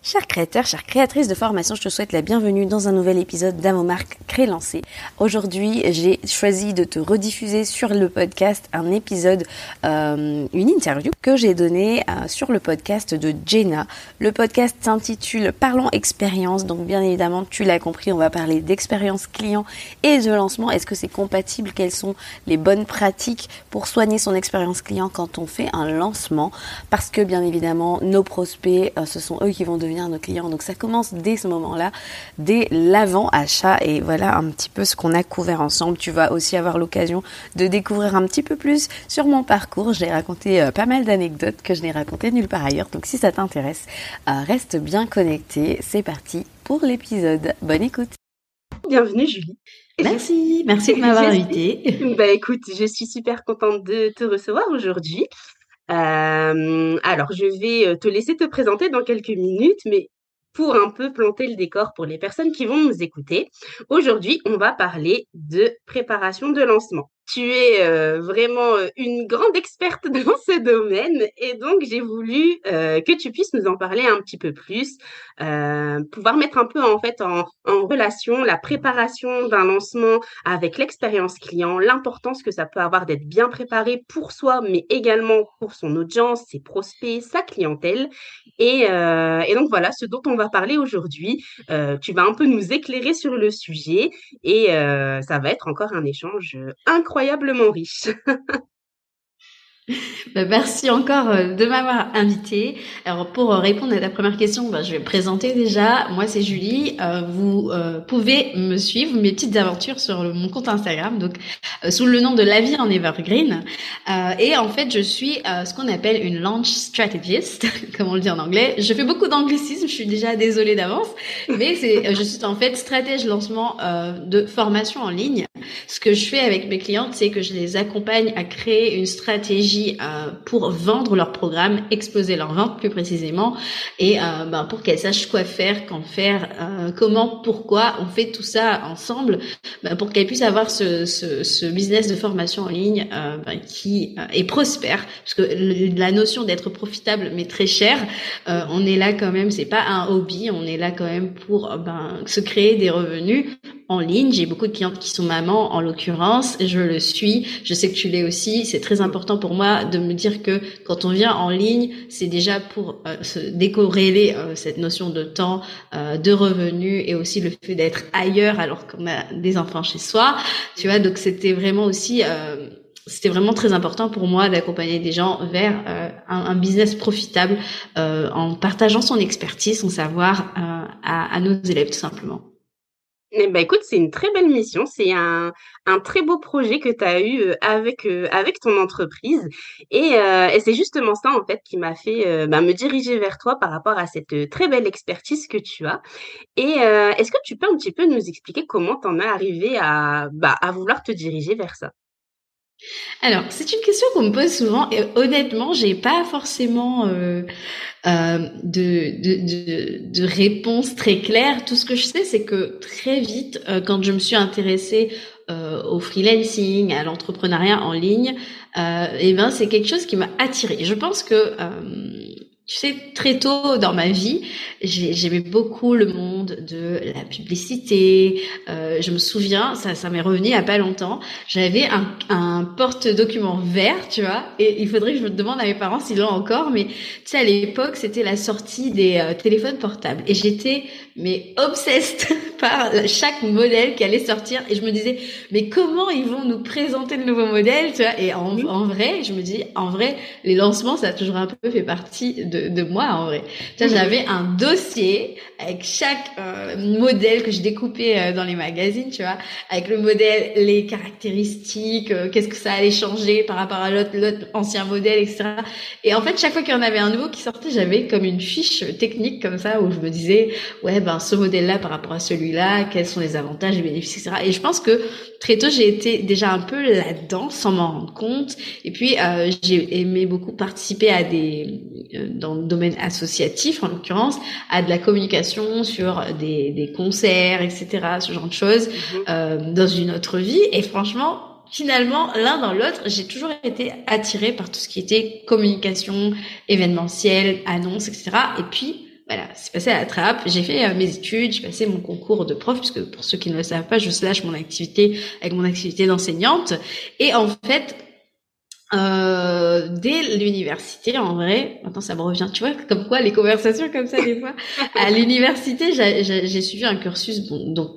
Chers créateurs, chères créatrices de formation, je te souhaite la bienvenue dans un nouvel épisode d'Amomark Cré Lancé. Aujourd'hui, j'ai choisi de te rediffuser sur le podcast un épisode, euh, une interview que j'ai donnée euh, sur le podcast de Jenna. Le podcast s'intitule Parlons expérience. Donc bien évidemment, tu l'as compris, on va parler d'expérience client et de lancement. Est-ce que c'est compatible? Quelles sont les bonnes pratiques pour soigner son expérience client quand on fait un lancement? Parce que bien évidemment, nos prospects, euh, ce sont eux qui vont devenir nos clients. Donc ça commence dès ce moment-là, dès l'avant-achat. Et voilà un petit peu ce qu'on a couvert ensemble. Tu vas aussi avoir l'occasion de découvrir un petit peu plus sur mon parcours. J'ai raconté euh, pas mal d'anecdotes que je n'ai racontées nulle part ailleurs. Donc si ça t'intéresse, euh, reste bien connecté. C'est parti pour l'épisode. Bonne écoute. Bienvenue Julie. Merci, merci de m'avoir invitée. Bah écoute, je suis super contente de te recevoir aujourd'hui. Euh, alors, je vais euh, te laisser te présenter dans quelques minutes, mais pour un peu planter le décor pour les personnes qui vont nous écouter, aujourd'hui, on va parler de préparation de lancement tu es euh, vraiment euh, une grande experte dans ce domaine et donc j'ai voulu euh, que tu puisses nous en parler un petit peu plus, pouvoir mettre un peu en fait en, en relation la préparation d'un lancement avec l'expérience client, l'importance que ça peut avoir d'être bien préparé pour soi, mais également pour son audience, ses prospects, sa clientèle. Et, et donc voilà, ce dont on va parler aujourd'hui. tu vas un peu nous éclairer sur le sujet et ça va être encore un échange incroyable incroyablement riche. Bah, merci encore euh, de m'avoir invité. Alors pour euh, répondre à ta première question, bah, je vais me présenter déjà. Moi c'est Julie. Euh, vous pouvez me suivre mes petites aventures sur mon compte Instagram, donc sous le nom de La vie en Evergreen. et en fait je suis ce qu'on appelle une launch strategist, comme on le dit en anglais. Je fais beaucoup d'anglicisme, je suis déjà désolée d'avance, mais je suis en fait stratège lancement de formation en ligne. Ce que je fais avec mes clientes, c'est que je les accompagne à créer une stratégie euh, pour vendre leur programme, exposer leur vente plus précisément, et euh, ben, pour qu'elles sachent quoi faire, quand faire, euh, comment, pourquoi. On fait tout ça ensemble ben, pour qu'elles puissent avoir ce, business de formation en ligne ben, qui est prospère, parce que la notion d'être profitable mais très cher, on est là quand même. C'est pas un hobby, on est là quand même pour se créer des revenus en ligne. J'ai beaucoup de clientes qui sont mamans, en l'occurrence. Je le suis. Je sais que tu l'es aussi. C'est très important pour moi de me dire que quand on vient en ligne, c'est déjà pour euh, se décorréler euh, cette notion de temps, euh, de revenus et aussi le fait d'être ailleurs alors qu'on a des enfants chez soi. Tu vois, donc c'était vraiment aussi c'était vraiment très important pour moi d'accompagner des gens vers un, un, business profitable en partageant son expertise, son savoir à, à nos élèves tout simplement. Eh ben, écoute, c'est une très belle mission. C'est un, un très beau projet que tu as eu euh, avec, euh, avec ton entreprise. Et, euh, et c'est justement ça, en fait, qui m'a fait bah, me diriger vers toi par rapport à cette très belle expertise que tu as. Et est-ce que tu peux un petit peu nous expliquer comment tu en es arrivé à, bah, à vouloir te diriger vers ça? Alors, c'est une question qu'on me pose souvent et honnêtement, j'ai pas forcément euh, euh, de, réponse très claire. Tout ce que je sais, c'est que très vite, euh, quand je me suis intéressée au freelancing, à l'entrepreneuriat en ligne, et eh ben c'est quelque chose qui m'a attirée. Je pense que tu sais, très tôt dans ma vie, j'aimais beaucoup le monde de la publicité. Euh, je me souviens, ça, ça m'est revenu il y a pas longtemps. J'avais un, un porte-document vert, tu vois, et il faudrait que je me demande à mes parents s'ils l'ont encore. Mais tu sais, à l'époque, c'était la sortie des euh, téléphones portables, et j'étais mais obsessed par chaque modèle qui allait sortir, et je me disais, mais comment ils vont nous présenter le nouveau modèle, tu vois? Et en, en vrai, je me dis, en vrai, les lancements, ça a toujours un peu fait partie de de, de moi en vrai. J'avais un dossier avec chaque euh, modèle que je découpais euh, dans les magazines, tu vois, avec le modèle, les caractéristiques, euh, qu'est-ce que ça allait changer par rapport à l'autre, l'autre ancien modèle, etc. Et en fait, chaque fois qu'il y en avait un nouveau qui sortait, j'avais comme une fiche technique comme ça où je me disais, ouais, ben ce modèle-là par rapport à celui-là, quels sont les avantages, les bénéfices, etc. Et je pense que très tôt, j'ai été déjà un peu là-dedans sans m'en rendre compte. Et puis, j'ai aimé beaucoup participer à des, dans le domaine associatif en l'occurrence, à de la communication sur des, des concerts, etc., ce genre de choses, mhm. euh, dans une autre vie. Et franchement, finalement, l'un dans l'autre, j'ai toujours été attirée par tout ce qui était communication, événementiel, annonce, etc. Et puis, voilà, c'est passé à la trappe. J'ai fait euh, mes études, j'ai passé mon concours de prof, puisque pour ceux qui ne le savent pas, je slash mon activité avec mon activité d'enseignante. Et en fait, euh, dès l'université, en vrai, maintenant ça me revient, tu vois, comme quoi les conversations comme ça des fois. à l'université, j'ai suivi un cursus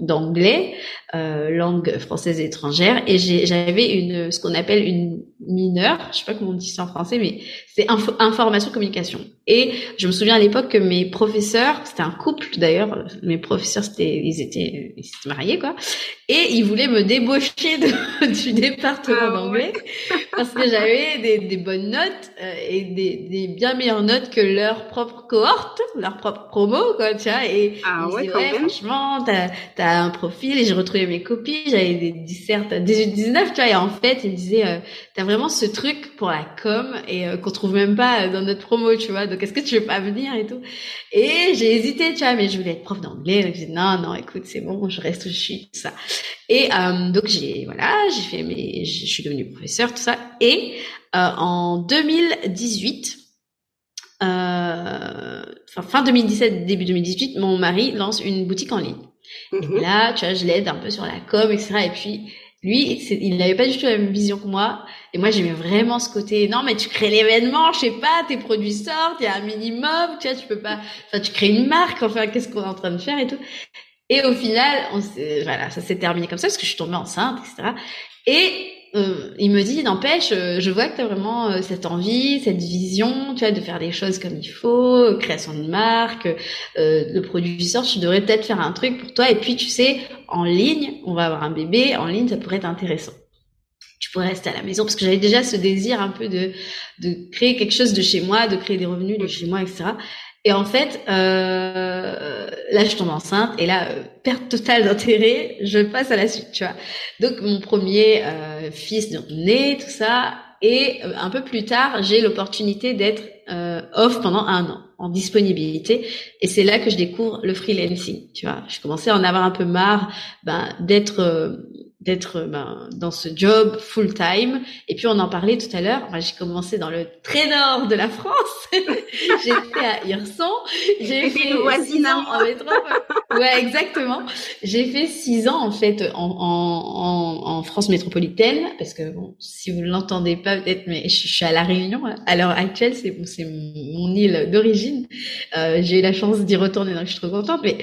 d'anglais, euh, langue française étrangère, et j'avais une, ce qu'on appelle une mineure, je sais pas comment on dit ça en français, mais c'est information communication. Et je me souviens à l'époque que mes professeurs, c'était un couple d'ailleurs, mes professeurs c'était, ils étaient, ils s'étaient mariés quoi, et ils voulaient me débaucher de, du département ah d'anglais parce que j'avais des, des, bonnes notes euh, et des, des, bien meilleures notes que leur propre cohorte, leur propre promo quoi, tu vois. Et ah ils ouais, ouais franchement, t'as as un profil et j'ai retrouvé mes copies, j'avais des dissertes à 18-19, tu vois. Et en fait, ils me disaient, euh, t'as vraiment ce truc pour la com et euh, qu'on trouve même pas dans notre promo, tu vois. Donc est-ce que tu veux pas venir et tout? Et j'ai hésité, tu vois, mais je voulais être prof d'anglais. Donc j'ai dit non, non, écoute, c'est bon, je reste où je suis, tout ça. Et euh, donc j'ai voilà, j'ai fait mes, je suis devenue professeur, tout ça. Et euh, en 2018. Euh, enfin, fin 2017, début 2018, mon mari lance une boutique en ligne. Et mm-hmm. là, tu vois, je l'aide un peu sur la com, etc. Et puis, lui, il n'avait pas du tout la même vision que moi. Et moi, j'aimais vraiment ce côté, non, mais tu crées l'événement, je sais pas, tes produits sortent, il y a un minimum, tu vois, tu peux pas, enfin, tu crées une marque, enfin, qu'est-ce qu'on est en train de faire et tout. Et au final, on voilà, ça s'est terminé comme ça parce que je suis tombée enceinte, etc. Et euh, il me dit, n'empêche, euh, je vois que tu as vraiment euh, cette envie, cette vision, tu vois, de faire des choses comme il faut, création de marque, le produit sort, tu devrais peut-être faire un truc pour toi. Et puis, tu sais, en ligne, on va avoir un bébé, en ligne, ça pourrait être intéressant. Tu pourrais rester à la maison parce que j'avais déjà ce désir un peu de, de créer quelque chose de chez moi, de créer des revenus de chez moi, etc. Et en fait, euh, là, je tombe enceinte et là, euh, perte totale d'intérêt, je passe à la suite, tu vois. Donc, mon premier euh, fils né, tout ça, et euh, un peu plus tard, j'ai l'opportunité d'être euh, off pendant un an, en disponibilité, et c'est là que je découvre le freelancing, tu vois. Je commençais à en avoir un peu marre, ben, d'être d'être ben, dans ce job full time. Et puis on en parlait tout à l'heure. Moi, j'ai commencé dans le très nord de la France. J'étais à Hirson. J'ai fait six ans en métropole. Ouais, exactement. J'ai fait six ans en fait en, en, en, France métropolitaine parce que bon, si vous l'entendez pas peut-être, mais je, suis à la Réunion à l'heure actuelle. C'est c'est mon île d'origine. Euh, j'ai eu la chance d'y retourner, donc je suis trop contente. Mais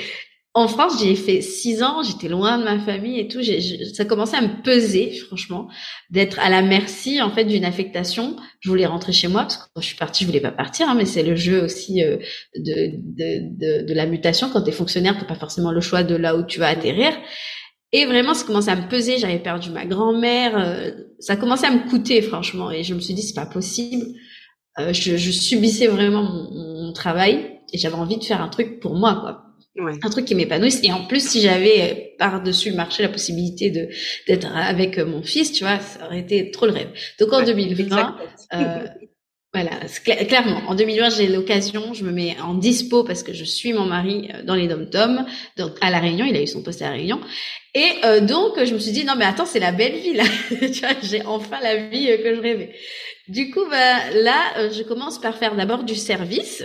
en France, j'ai fait six ans, j'étais loin de ma famille et tout. ça commençait à me peser, franchement, d'être à la merci en fait d'une affectation. Je voulais rentrer chez moi parce que quand je suis partie, je voulais pas partir, hein, mais c'est le jeu aussi euh, de, de, de, la mutation. Quand tu es fonctionnaire, t'as pas forcément le choix de là où tu vas atterrir. Et vraiment, ça commençait à me peser. J'avais perdu ma grand-mère. Euh, ça commençait à me coûter, franchement. Et je me suis dit, c'est pas possible. Euh, je, je, subissais vraiment mon, mon travail et j'avais envie de faire un truc pour moi, quoi un truc qui m'épanouisse. Et en plus si j'avais euh, par dessus le marché la possibilité de d'être avec euh, mon fils tu vois ça aurait été trop le rêve. Donc en 2020 euh, voilà clairement en 2020 j'ai l'occasion je me mets en dispo parce que je suis mon mari euh, dans les dom tom donc à la Réunion il a eu son poste à la Réunion. Et donc je me suis dit non mais attends c'est la belle vie là. Tu vois j'ai enfin la vie que je rêvais. Du coup bah là je commence par faire d'abord du service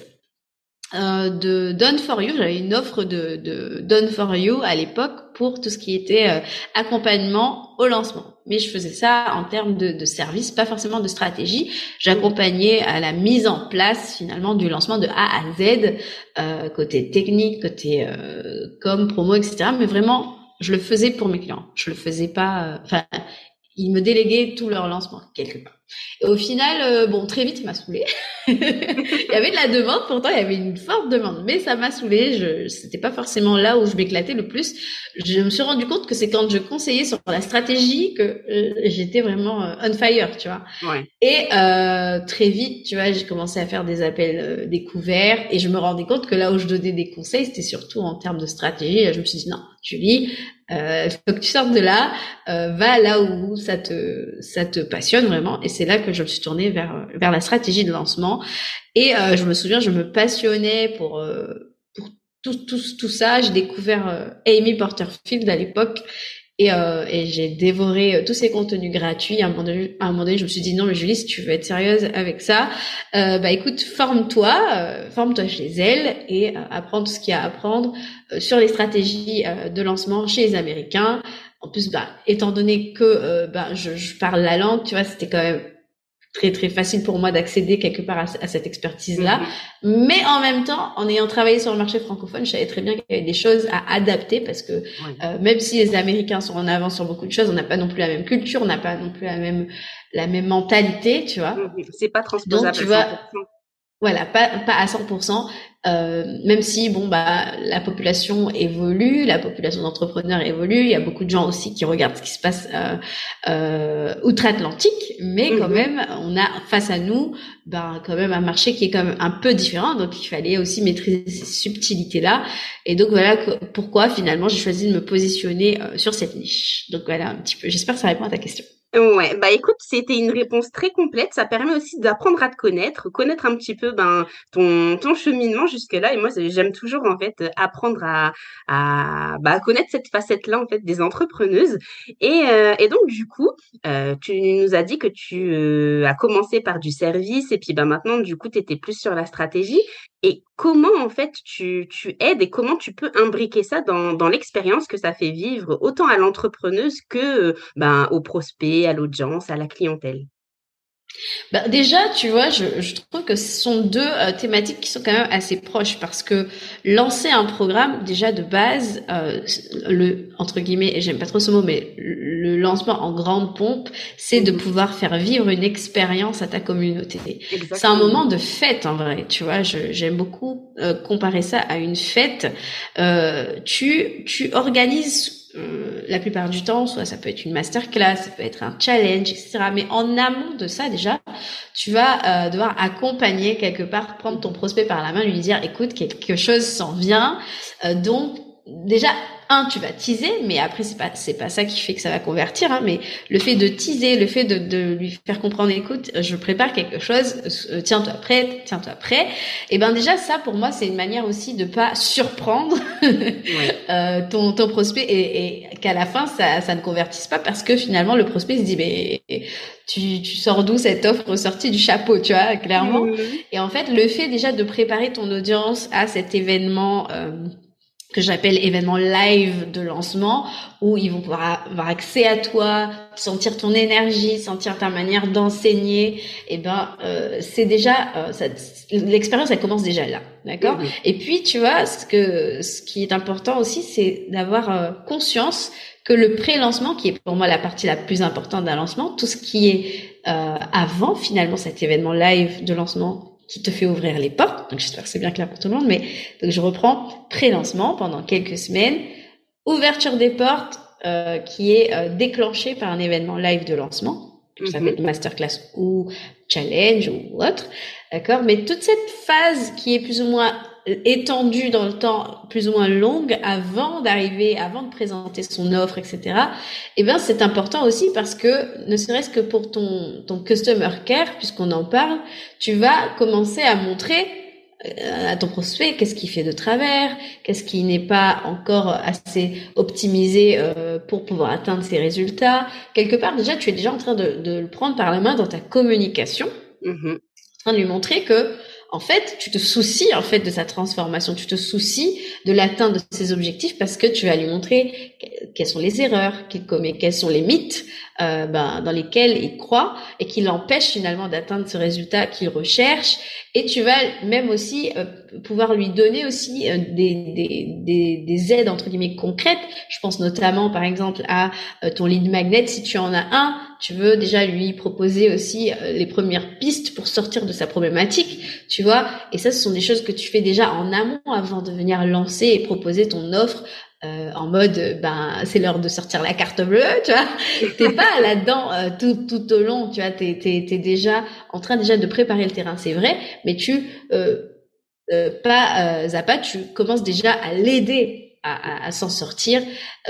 euh, de Done for You. J'avais une offre de, de Done for You à l'époque pour tout ce qui était euh, accompagnement au lancement. Mais je faisais ça en termes de, de service, pas forcément de stratégie. J'accompagnais à la mise en place finalement du lancement de A à Z, euh, côté technique, côté euh, com, promo, etc. Mais vraiment, je le faisais pour mes clients. Je le faisais pas. Enfin, ils me déléguaient tout leur lancement quelque part. Et au final, euh, bon, très vite, ça m'a saoulé. il y avait de la demande, pourtant il y avait une forte demande, mais ça m'a saoulé. Je, c'était pas forcément là où je m'éclatais le plus. Je me suis rendu compte que c'est quand je conseillais sur la stratégie que euh, j'étais vraiment euh, on fire, tu vois. Ouais. Et très vite, tu vois, j'ai commencé à faire des appels découverts et je me rendais compte que là où je donnais des conseils, c'était surtout en termes de stratégie. je me suis dit non, Julie, euh, faut que tu sortes de là, euh, va là où ça te ça te passionne vraiment. Et c'est là que je me suis tournée vers vers la stratégie de lancement. Et euh, je me souviens, je me passionnais pour euh, pour tout tout tout ça. J'ai découvert euh, Amy Porterfield à l'époque et, euh, et j'ai dévoré euh, tous ces contenus gratuits. À un, moment donné, je me suis dit non, mais Julie, si tu veux être sérieuse avec ça, euh, bah écoute, forme-toi, euh, forme-toi chez elle et euh, apprends tout ce qu'il y a à apprendre sur les stratégies de lancement chez les Américains. En plus, bah, étant donné que bah, je, je, parle la langue, tu vois, c'était quand même très très facile pour moi d'accéder quelque part à, cette expertise-là. Mhm. Mais en même temps, en ayant travaillé sur le marché francophone, je savais très bien qu'il y avait des choses à adapter parce que euh, même si les Américains sont en avance sur beaucoup de choses, on n'a pas non plus la même culture, on n'a pas non plus la même la même mentalité, tu vois. C'est pas transposable. Donc, tu vois, voilà, pas, pas à 100%, euh, même si bon bah la population évolue, la population d'entrepreneurs évolue, il y a beaucoup de gens aussi qui regardent ce qui se passe euh, euh, outre-Atlantique, mais quand mhm. même on a face à nous bah, quand même un marché qui est quand même un peu différent, donc il fallait aussi maîtriser ces subtilités là, et donc voilà pourquoi finalement j'ai choisi de me positionner euh, sur cette niche. Donc voilà un petit peu, j'espère que ça répond à ta question. Ouais, bah écoute, c'était une réponse très complète. Ça permet aussi d'apprendre à te connaître, connaître un petit peu ben ton ton cheminement jusque là. Et moi, j'aime toujours en fait apprendre à à bah, connaître cette facette-là en fait des entrepreneuses. Et euh, et donc du coup, euh, tu nous as dit que tu euh, as commencé par du service et puis bah maintenant du coup tu plus sur la stratégie. Et comment en fait tu, tu aides et comment tu peux imbriquer ça dans, dans l'expérience que ça fait vivre autant à l'entrepreneuse que ben, aux prospects, à l'audience, à la clientèle? Bah déjà, tu vois, je, je, trouve que ce sont deux euh, thématiques qui sont quand même assez proches parce que lancer un programme, déjà de base, euh, le entre guillemets, et j'aime pas trop ce mot, mais le lancement en grande pompe, c'est de pouvoir faire vivre une expérience à ta communauté. C'est un moment de fête en vrai, tu vois. J'aime beaucoup euh, comparer ça à une fête. Euh, tu tu organises euh, la plupart du temps, soit ça peut être une masterclass, ça peut être un challenge, etc. Mais en amont de ça, déjà, tu vas euh, devoir accompagner quelque part, prendre ton prospect par la main, lui dire, écoute, quelque chose s'en vient. Euh, donc, déjà, un, tu vas teaser, mais après c'est pas c'est pas ça qui fait que ça va convertir. Hein, mais le fait de teaser, le fait de, de lui faire comprendre, écoute, je prépare quelque chose, euh, tiens-toi prêt, tiens-toi prêt. Et ben déjà ça pour moi c'est une manière aussi de pas surprendre euh, ton ton prospect et, et qu'à la fin ça ça ne convertisse pas parce que finalement le prospect se dit mais tu, tu sors d'où cette offre sortie du chapeau, tu vois, clairement. Et en fait, le fait déjà de préparer ton audience à cet événement euh, que j'appelle événement live de lancement où ils vont pouvoir avoir accès à toi, sentir ton énergie, sentir ta manière d'enseigner. Et eh ben euh, c'est déjà euh, l'expérience elle commence déjà là, d'accord? Et puis tu vois ce que ce qui est important aussi c'est d'avoir euh, conscience que le pré-lancement qui est pour moi la partie la plus importante d'un lancement, tout ce qui est avant finalement cet événement live de lancement qui te fait ouvrir les portes. Donc j'espère que c'est bien clair pour tout le monde. Mais donc je reprends pré-lancement pendant quelques semaines, ouverture des portes euh, qui est euh, déclenchée par un événement live de lancement, ça s'appelle mm masterclass ou challenge ou autre, d'accord? Mais toute cette phase qui est plus ou moins étendue dans le temps plus ou moins longue avant d'arriver, avant de présenter son offre, etc. Eh bien, c'est important aussi parce que ne serait-ce que pour ton ton customer care, puisqu'on en parle, tu vas commencer à montrer euh, à ton prospect qu'est-ce qui fait de travers, qu'est-ce qui n'est pas encore assez optimisé euh, pour pouvoir atteindre ses résultats. Quelque part, déjà, tu es déjà en train de, de le prendre par la main dans ta communication, mm-hmm. en train de lui montrer que en fait, tu te soucies en fait de sa transformation, tu te soucies de l'atteinte de ses objectifs parce que tu vas lui montrer quelles sont les erreurs qu'il commet, quels sont les mythes euh, ben, dans lesquels il croit et qui l'empêchent finalement d'atteindre ce résultat qu'il recherche. Et tu vas même aussi euh, pouvoir lui donner aussi euh, des, des, des, des, aides entre guillemets concrètes. Je pense notamment par exemple à euh, ton lead magnet. Si tu en as un, tu veux déjà lui proposer aussi les premières pistes pour sortir de sa problématique, tu vois. Et ça, ce sont des choses que tu fais déjà en amont avant de venir lancer et proposer ton offre euh, en mode ben c'est l'heure de sortir la carte bleue tu vois t'es pas là-dedans euh, tout tout au long tu vois t'es t'es t'es déjà en train déjà de préparer le terrain c'est vrai mais tu euh, euh pas à pas tu commences déjà à l'aider à, à, s'en sortir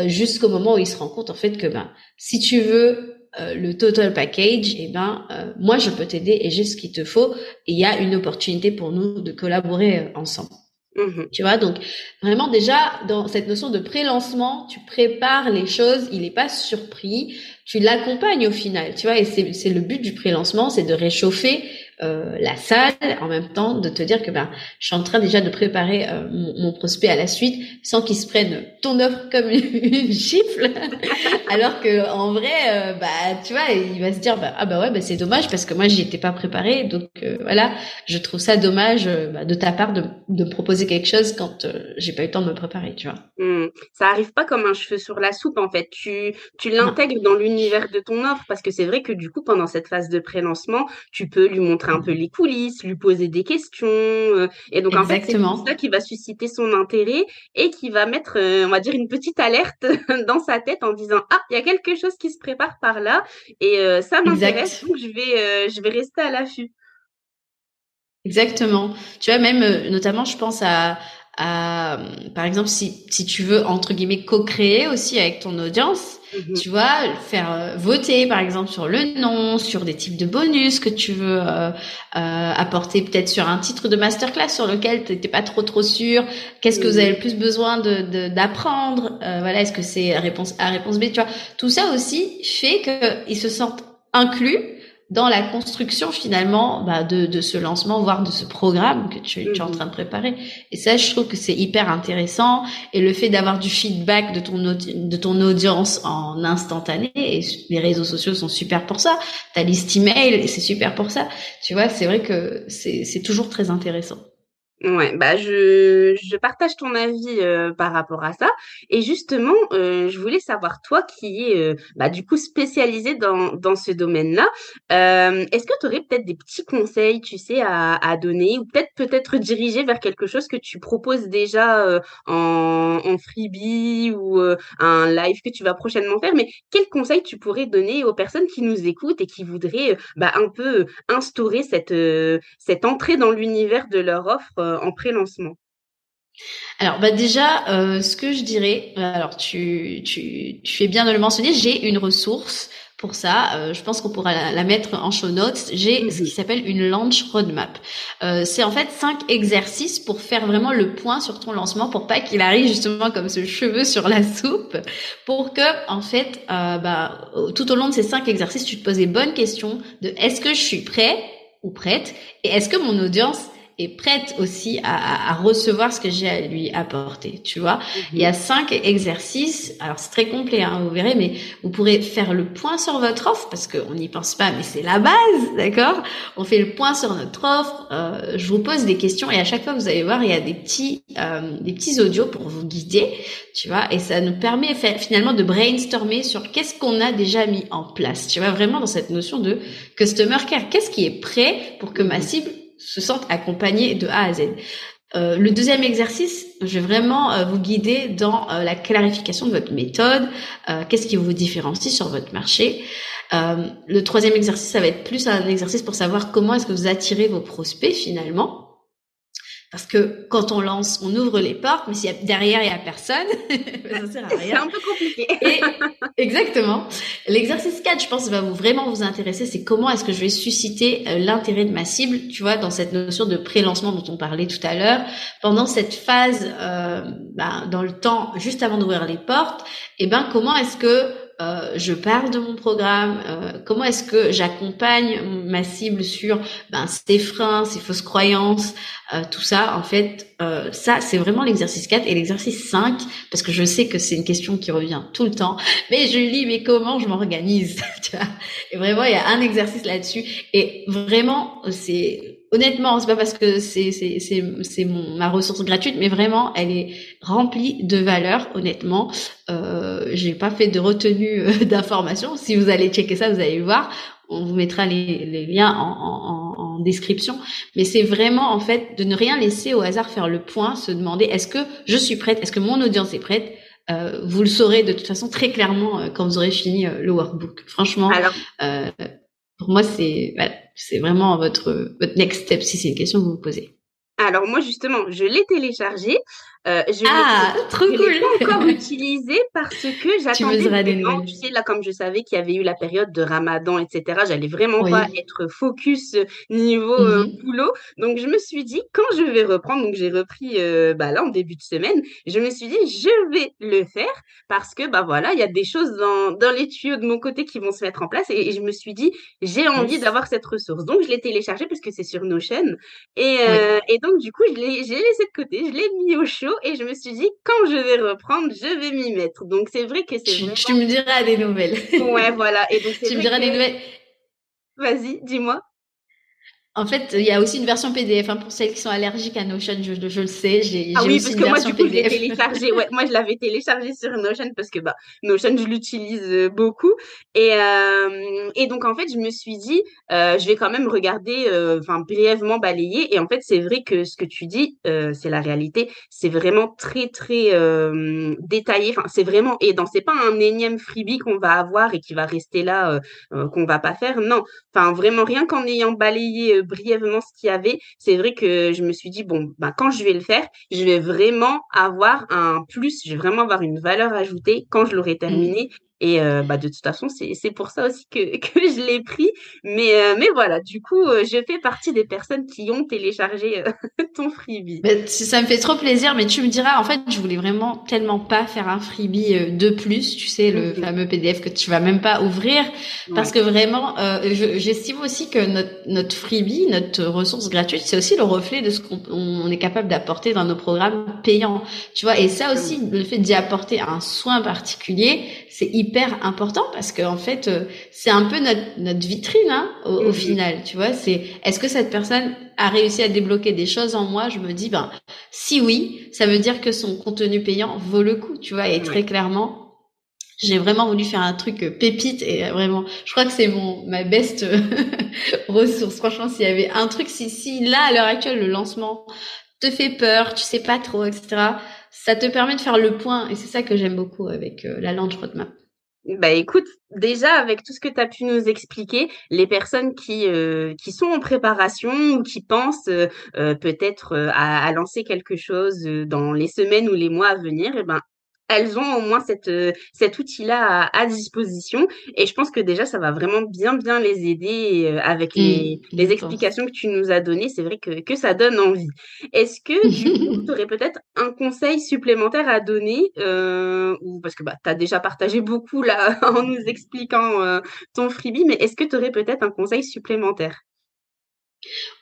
jusqu'au moment où il se rend compte en fait que ben si tu veux le total package, et eh ben moi je peux t'aider et j'ai ce qu'il te faut. Et il y a une opportunité pour nous de collaborer ensemble. Mmh tu vois, donc vraiment déjà dans cette notion de pré-lancement, tu prépares les choses, il n'est pas surpris, tu l'accompagnes au final, tu vois, et c'est le but du pré-lancement, c'est de réchauffer euh, la salle, en même temps de te dire que ben je suis en train déjà de préparer euh, mon, prospect à la suite, sans qu'il se prenne ton offre comme une, gifle, alors que en vrai, euh, bah tu vois, il va se dire bah, ah bah ouais bah c'est dommage parce que moi j'y étais pas préparé, donc voilà, je trouve ça dommage bah, de ta part de, de me proposer quelque chose quand j'ai pas eu le temps de me préparer, tu vois. Mmh. Ça arrive pas comme un cheveu sur la soupe en fait, tu tu l'intègres dans l'univers de ton offre parce que c'est vrai que du coup pendant cette phase de pré-lancement, tu peux lui montrer un peu les coulisses, lui poser des questions. Euh, et donc, en fait, c'est ça qui va susciter son intérêt et qui va mettre, euh, on va dire, une petite alerte dans sa tête en disant, ah, il y a quelque chose qui se prépare par là et euh, ça m'intéresse, donc je vais, je vais rester à l'affût. Exactement. Tu vois, même, notamment, je pense à, à, par exemple, si, si tu veux, entre guillemets, co-créer aussi avec ton audience, Mhm. Tu vois, faire euh, voter par exemple sur le nom, sur des types de bonus que tu veux euh, euh, apporter peut-être sur un titre de masterclass sur lequel tu n'étais pas trop trop sûr. Qu'est-ce que vous avez le plus besoin de d'apprendre? Voilà, est-ce que c'est réponse A, réponse B Tu vois, tout ça aussi fait qu'ils se sentent inclus dans la construction finalement bah, de, de ce lancement, voire de ce programme que tu, tu, es en mhm. train de préparer. Et ça, je trouve que c'est hyper intéressant. Et le fait d'avoir du feedback de ton, de ton audience en instantané, et les réseaux sociaux sont super pour ça. Ta liste email, c'est super pour ça. Tu vois, c'est vrai que c'est toujours très intéressant. Ouais, bah je, je partage ton avis euh, par rapport à ça. Et justement, euh, je voulais savoir, toi qui es euh, bah, du coup spécialisé dans, dans ce domaine-là, est-ce que tu aurais peut-être des petits conseils, tu sais, à, à donner ou peut-être peut-être diriger vers quelque chose que tu proposes déjà en, en freebie ou un live que tu vas prochainement faire, mais quels conseils tu pourrais donner aux personnes qui nous écoutent et qui voudraient bah, un peu instaurer cette, cette entrée dans l'univers de leur offre en pré-lancement alors bah déjà, euh, ce que je dirais, alors tu, tu, tu fais bien de le mentionner, j'ai une ressource pour ça. Euh, je pense qu'on pourra la, mettre en show notes. J'ai ce qui s'appelle une launch roadmap. Euh, c'est en fait cinq exercices pour faire vraiment le point sur ton lancement, pour pas qu'il arrive justement comme ce cheveu sur la soupe, pour que en fait, bah, tout au long de ces cinq exercices, tu te poses les bonnes questions de est-ce que je suis prêt ou prête et est-ce que mon audience est prête aussi à, à, recevoir ce que j'ai à lui apporter. Tu vois, il y a cinq exercices. Alors c'est très complet, hein, vous verrez, mais vous pourrez faire le point sur votre offre parce qu'on n'y pense pas, mais c'est la base, d'accord? On fait le point sur notre offre. Euh, je vous pose des questions et à chaque fois, vous allez voir, il y a des petits, euh, des petits audios pour vous guider, tu vois, et ça nous permet finalement de brainstormer sur qu'est-ce qu'on a déjà mis en place. Tu vois, vraiment dans cette notion de customer care, qu'est-ce qui est prêt pour que ma cible se sentent accompagnés de A à Z. Euh, le deuxième exercice, je vais vraiment euh, vous guider dans euh, la clarification de votre méthode, qu'est-ce qui vous différencie sur votre marché. le troisième exercice, ça va être plus un exercice pour savoir comment est-ce que vous attirez vos prospects finalement. Parce que quand on lance, on ouvre les portes, mais si derrière il y a personne, ça sert à rien. C'est un peu compliqué. exactement. L'exercice 4, je pense, va vous vraiment vous intéresser, c'est comment est-ce que je vais susciter euh, l'intérêt de ma cible, tu vois, dans cette notion de pré-lancement dont on parlait tout à l'heure, pendant cette phase, euh, bah, dans le temps, juste avant d'ouvrir les portes, et eh ben comment est-ce que euh, je parle de mon programme, euh, comment est-ce que j'accompagne ma cible sur ben, ses freins, ses fausses croyances, euh, tout ça. En fait, ça, c'est vraiment l'exercice 4 et l'exercice 5, parce que je sais que c'est une question qui revient tout le temps. Mais je lis, mais comment je m'organise Et vraiment, il y a un exercice là-dessus. Et vraiment, c'est honnêtement, c'est pas parce que c'est c'est c'est c'est ma ressource gratuite, mais vraiment, elle est remplie de valeur. Honnêtement, euh, j'ai pas fait de retenue euh, d'informations. Si vous allez checker ça, vous allez voir. On vous mettra les, les liens en, en, en description. Mais c'est vraiment en fait de ne rien laisser au hasard faire le point, se demander est-ce que je suis prête, est-ce que mon audience est prête? Euh, vous le saurez de toute façon très clairement euh, quand vous aurez fini euh, le workbook. Franchement, Alors, pour moi, c'est vraiment votre votre next step si c'est une question que vous vous posez. Alors moi justement, je l'ai téléchargé. Euh, je ah, trop cool. pas encore utilisé parce que j'attendais vraiment, tu sais là comme je savais qu'il y avait eu la période de Ramadan etc. J'allais vraiment pas être focus euh, niveau euh, mmh boulot. Donc je me suis dit quand je vais reprendre, donc j'ai repris euh, bah là en début de semaine, je me suis dit je vais le faire parce que bah voilà il y a des choses dans dans les tuyaux de mon côté qui vont se mettre en place et, je me suis dit j'ai envie d'avoir cette ressource. Donc je l'ai téléchargé parce que c'est sur Notion et et donc du coup je l'ai j'ai laissé de côté, je l'ai mis au chaud et je me suis dit, quand je vais reprendre, je vais m'y mettre. Donc, c'est vrai que c'est vraiment... Tu me diras des nouvelles. ouais, voilà. Et donc, tu me diras des nouvelles. Vas-y, dis-moi. En fait, il y a aussi une version PDF hein, pour celles qui sont allergiques à Notion. Je, je, le sais. J'ai ah oui, parce que moi, du coup, je l'ai téléchargé. Ouais, moi, je l'avais téléchargé sur Notion parce que bah Notion, je l'utilise euh, beaucoup. Et euh, et donc en fait, je me suis dit, euh, je vais quand même regarder, euh, enfin brièvement balayer. Et en fait, c'est vrai que ce que tu dis, c'est la réalité. C'est vraiment très très détaillé. Enfin, c'est vraiment et dans c'est pas un énième freebie qu'on va avoir et qui va rester là, qu'on va pas faire. Non, enfin vraiment rien qu'en ayant balayé brièvement ce qu'il y avait, c'est vrai que je me suis dit, bon, bah, quand je vais le faire, je vais vraiment avoir un plus, je vais vraiment avoir une valeur ajoutée quand je l'aurai mmh. Et euh, bah, de toute façon, c'est pour ça aussi que, que je l'ai pris. Mais, euh, mais voilà, du coup, euh, je fais partie des personnes qui ont téléchargé ton freebie. ça me fait trop plaisir, mais tu me diras, en fait, je voulais vraiment tellement pas faire un freebie de plus, tu sais, le mmh fameux PDF que tu vas même pas ouvrir, parce que vraiment, j'estime aussi que notre, notre freebie, notre ressource gratuite, c'est aussi le reflet de ce qu'on est capable d'apporter dans nos programmes payants, tu vois. Et ça aussi, le fait d'y apporter un soin particulier, c'est hyper important parce que en fait euh, c'est un peu notre notre vitrine hein, au, mm-hmm. final tu vois. C'est est-ce que cette personne a réussi à débloquer des choses en moi? Je me dis ben si oui ça veut dire que son contenu payant vaut le coup tu vois. Et très clairement j'ai vraiment voulu faire un truc euh, pépite et vraiment je crois que c'est mon ma best ressource. Franchement s'il y avait un truc si si là à l'heure actuelle le lancement te fait peur tu sais pas trop etc ça te permet de faire le point. Et c'est ça que j'aime beaucoup avec euh, la Launch Roadmap. Bah écoute, déjà avec tout ce que tu as pu nous expliquer, les personnes qui euh, qui sont en préparation ou qui pensent euh, peut-être à, à, lancer quelque chose dans les semaines ou les mois à venir, eh ben elles ont au moins cette, euh, cet outil-là à, disposition. Et je pense que déjà, ça va vraiment bien, bien les aider euh, avec mmh, les, les explications que tu nous as données. C'est vrai que, que ça donne envie. Est-ce que du coup, tu aurais peut-être un conseil supplémentaire à donner euh, ou Parce que bah, tu as déjà partagé beaucoup là en nous expliquant euh, ton freebie, mais est-ce que tu aurais peut-être un conseil supplémentaire?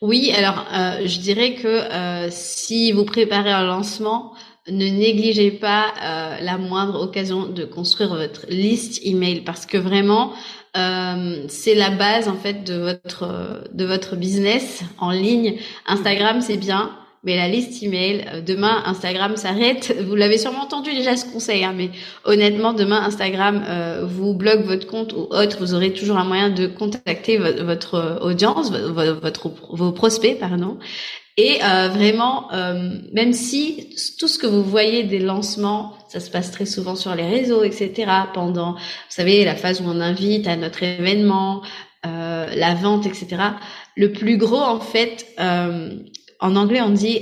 Oui, alors je dirais que si vous préparez un lancement, ne négligez pas euh, la moindre occasion de construire votre liste email parce que vraiment euh, c'est la base en fait de votre de votre business en ligne. Instagram c'est bien, mais la liste email euh, demain Instagram s'arrête. Vous l'avez sûrement entendu déjà ce conseil, hein, mais honnêtement demain Instagram vous bloque votre compte ou autre, vous aurez toujours un moyen de contacter votre, audience, votre, vos prospects pardon, et euh, vraiment, euh, même si tout ce que vous voyez des lancements, ça se passe très souvent sur les réseaux, etc. Pendant, vous savez, la phase où on invite à notre événement, euh, la vente, etc. Le plus gros, en fait, en anglais, on dit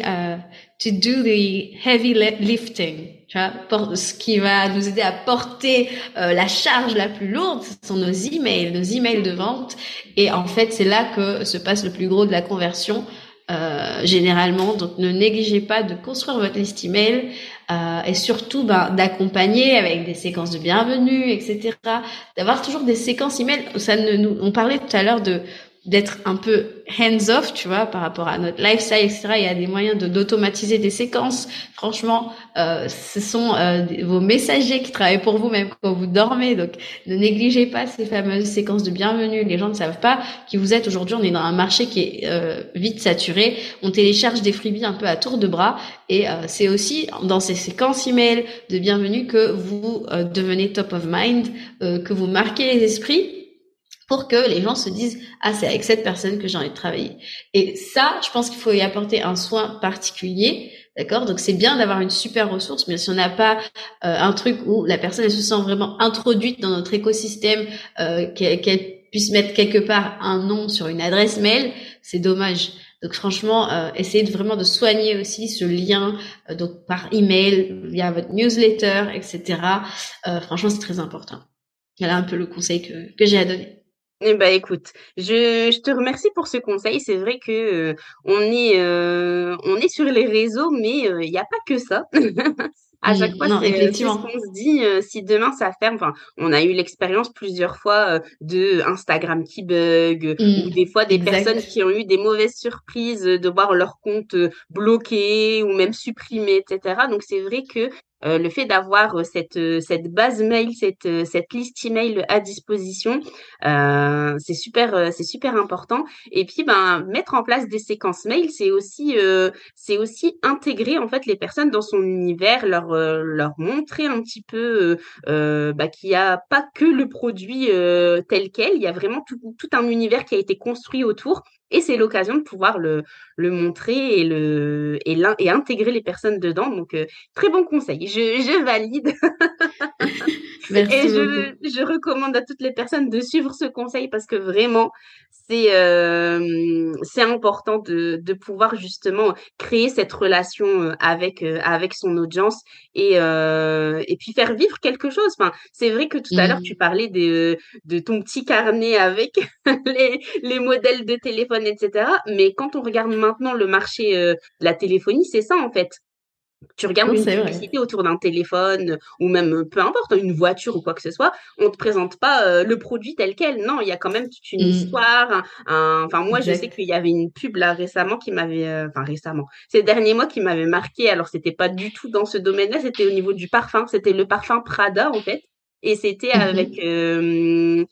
to do the heavy lifting. Tu vois, ce qui va nous aider à porter la charge la plus lourde, ce sont nos emails, nos emails de vente. Et en fait, c'est là que se passe le plus gros de la conversion. euh, généralement. Donc ne négligez pas de construire votre liste email euh, et surtout ben, d'accompagner avec des séquences de bienvenue, etc. D'avoir toujours des séquences email. Ça ne nous, on parlait tout à l'heure de d'être un peu hands-off, tu vois, par rapport à notre lifestyle, etc. Il y a des moyens de d'automatiser des séquences. Franchement, euh, ce sont euh, vos messagers qui travaillent pour vous même quand vous dormez. Donc, ne négligez pas ces fameuses séquences de bienvenue. Les gens ne savent pas qui vous êtes. Aujourd'hui, on est dans un marché qui est euh, vite saturé. On télécharge des freebies un peu à tour de bras. Et euh, c'est aussi dans ces séquences email de bienvenue que vous euh, devenez top of mind, que vous marquez les esprits pour que les gens se disent ah c'est avec cette personne que j'ai envie de travailler. Et ça, je pense qu'il faut y apporter un soin particulier, d'accord? Donc c'est bien d'avoir une super ressource, mais si on n'a pas euh, un truc où la personne elle se sent vraiment introduite dans notre écosystème, euh, qu'elle puisse mettre quelque part un nom sur une adresse mail, c'est dommage. Donc franchement, euh, essayez de vraiment de soigner aussi ce lien euh, donc par email, via votre newsletter, etc. Franchement, c'est très important. Voilà un peu le conseil que, que j'ai à donner. Eh ben, écoute, je, je te remercie pour ce conseil. C'est vrai que euh, on est euh, on est sur les réseaux, mais euh, il n'y a pas que ça. À chaque fois, c'est ce qu'on se dit. si demain ça ferme, enfin, on a eu l'expérience plusieurs fois de Instagram qui bug, ou mmh. des fois des personnes qui ont eu des mauvaises surprises de voir leur compte bloqué ou même supprimé, etc. Donc c'est vrai que euh, le fait d'avoir euh, cette euh, cette base mail, cette cette liste email à disposition, euh, c'est super c'est super important. Et puis ben mettre en place des séquences mail, c'est aussi c'est aussi intégrer en fait les personnes dans son univers, leur leur montrer un petit peu bah, qu'il n'y a pas que le produit tel quel, il y a vraiment tout, tout un univers qui a été construit autour et c'est l'occasion de pouvoir le, le montrer et, le, et, et intégrer les personnes dedans. Donc, euh, très bon conseil. Je, je valide. Merci et je, je, recommande à toutes les personnes de suivre ce conseil parce que vraiment, c'est euh, c'est important de, de pouvoir justement créer cette relation euh, avec euh, avec son audience et euh, et puis faire vivre quelque chose. Enfin, c'est vrai que tout à l'heure mmh. tu parlais de de ton petit carnet avec les les modèles de téléphone, etc. Mais quand on regarde maintenant le marché de la téléphonie, c'est ça en fait tu regardes une publicité autour d'un téléphone ou même peu importe une voiture ou quoi que ce soit, on te présente pas euh, le produit tel quel. Non, il y a quand même toute une mmh. histoire. Enfin moi je sais qu'il y avait une pub là récemment qui m'avait, euh, enfin récemment, ces derniers mois qui m'avait marqué. Alors c'était pas du tout dans ce domaine-là, c'était au niveau du parfum. C'était le parfum Prada en fait, et c'était mmh avec euh,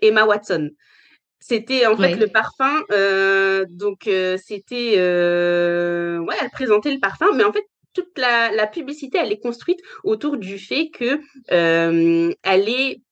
Emma Watson. C'était en fait le parfum, donc c'était, ouais, elle présentait le parfum, mais en fait toute la, la, publicité, elle est construite autour du fait que euh, elle est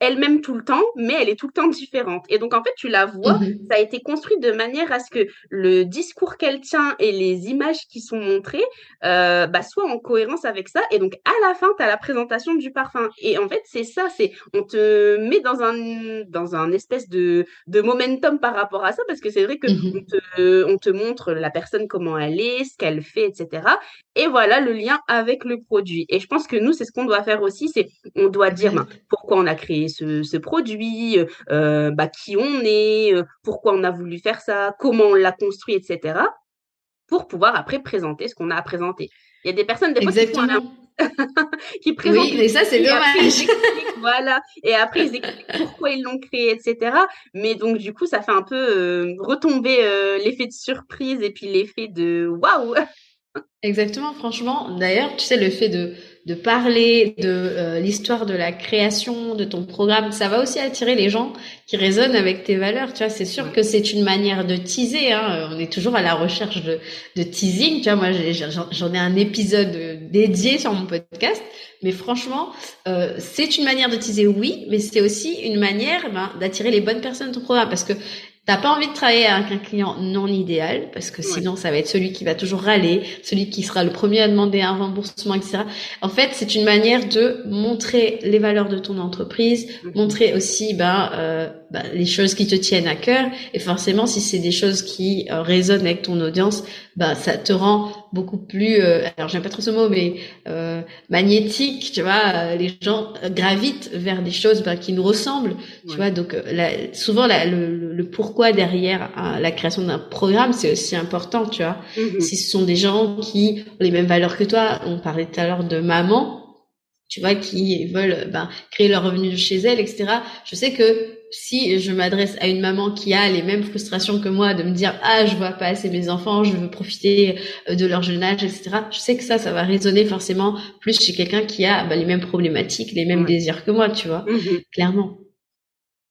elle-même tout le temps, mais elle est tout le temps différente. Et donc, en fait, tu la vois, mmh ça a été construit de manière à ce que le discours qu'elle tient et les images qui sont montrées euh, bah, soient en cohérence avec ça. Et donc, à la fin, tu as la présentation du parfum. Et en fait, c'est ça, c'est on te met dans un, dans un espèce de, de momentum par rapport à ça, parce que c'est vrai que mmh on, te, on te montre la personne, comment elle est, ce qu'elle fait, etc. Et voilà le lien avec le produit. Et je pense que nous, c'est ce qu'on doit faire aussi, c'est on doit dire ben, pourquoi on a créé ce, produit, euh, bah, qui on est, euh, pourquoi on a voulu faire ça, comment on l'a construit, etc. Pour pouvoir après présenter ce qu'on a à présenter. Il y a des personnes des fois qui présentent. Oui, mais ça c'est dommage. voilà. Et après ils expliquent pourquoi ils l'ont créé, etc. Mais donc du coup ça fait un peu euh, retomber l'effet de surprise et puis l'effet de waouh. Exactement, franchement. D'ailleurs, tu sais, le fait de, de parler de euh, l'histoire de la création de ton programme, ça va aussi attirer les gens qui résonnent avec tes valeurs. Tu vois, c'est sûr que c'est une manière de teaser. Hein. On est toujours à la recherche de, de teasing. Tu vois, moi, j'en ai, un épisode dédié sur mon podcast. Mais franchement, euh, c'est une manière de teaser, oui, mais c'est aussi une manière ben, d'attirer les bonnes personnes de ton programme. Parce que T'as pas envie de travailler avec un client non idéal parce que sinon ça va être celui qui va toujours râler, celui qui sera le premier à demander un remboursement, etc. En fait, c'est une manière de montrer les valeurs de ton entreprise, mhm. montrer aussi ben euh, bah, les choses qui te tiennent à cœur. Et forcément, si c'est des choses qui euh, résonnent avec ton audience, bah ça te rend beaucoup plus. Euh, alors j'aime pas trop ce mot, mais euh, magnétique. Tu vois, les gens gravitent vers des choses bah, qui nous ressemblent. Tu vois, donc souvent le, le, pourquoi derrière la création d'un programme, c'est aussi important. Tu vois, mm-hmm. si ce sont des gens qui ont les mêmes valeurs que toi, on parlait tout à l'heure de maman tu vois, qui veulent ben, créer leur revenu chez elles, etc. Je sais que si je m'adresse à une maman qui a les mêmes frustrations que moi, de me dire ah je vois pas assez mes enfants, je veux profiter euh, de leur jeune âge, etc. Je sais que ça, ça va résonner forcément plus chez quelqu'un qui a ben, les mêmes problématiques, les mêmes désirs que moi, tu vois, mmh clairement.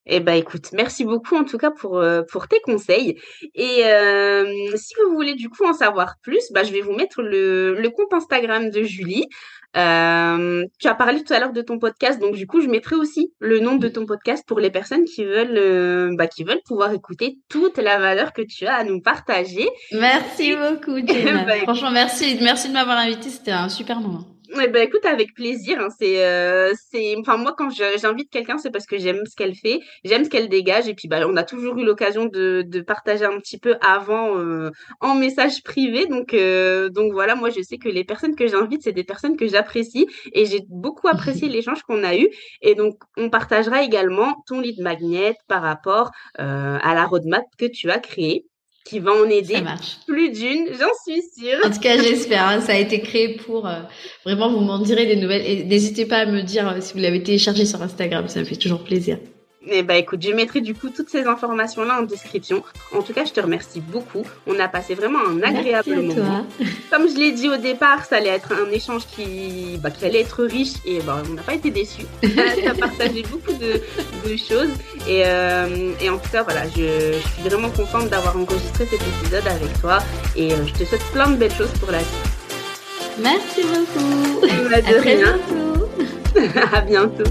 Eh ben écoute, merci beaucoup en tout cas pour, euh, pour tes conseils. Et euh, si vous voulez du coup en savoir plus, bah, je vais vous mettre le, le compte Instagram de Julie. Euh, tu as parlé tout à l'heure de ton podcast, donc du coup, je mettrai aussi le nom de ton podcast pour les personnes qui veulent, euh, bah, qui veulent pouvoir écouter toute la valeur que tu as à nous partager. Merci beaucoup, Jenna. Bah, Franchement, merci, merci de m'avoir invité. C'était un super moment. Eh ben, écoute, avec plaisir. Hein, c'est, euh, c'est, enfin moi quand j'invite quelqu'un, c'est parce que j'aime ce qu'elle fait, j'aime ce qu'elle dégage, et puis bah on a toujours eu l'occasion de, de partager un petit peu avant euh, en message privé. Donc euh, donc voilà, moi je sais que les personnes que j'invite, c'est des personnes que j'apprécie, et j'ai beaucoup apprécié l'échange qu'on a eu. Et donc on partagera également ton lead magnet par rapport à la roadmap que tu as créée qui va en aider plus d'une, j'en suis sûre. En tout cas, j'espère. Hein. ça a été créé pour euh, vraiment vous m'en direz des nouvelles et n'hésitez pas à me dire euh, si vous l'avez téléchargé sur Instagram, ça me fait toujours plaisir. Eh ben écoute, je mettrai du coup toutes ces informations là en description. En tout cas, je te remercie beaucoup. On a passé vraiment un agréable moment. Comme je l'ai dit au départ, ça allait être un échange qui, bah, qui allait être riche et bah, on n'a pas été déçus. tu as partagé beaucoup de, de choses et, euh, et, en tout cas, voilà, je, je suis vraiment contente d'avoir enregistré cet épisode avec toi et euh, je te souhaite plein de belles choses pour la suite. Merci beaucoup. À très bientôt. à bientôt.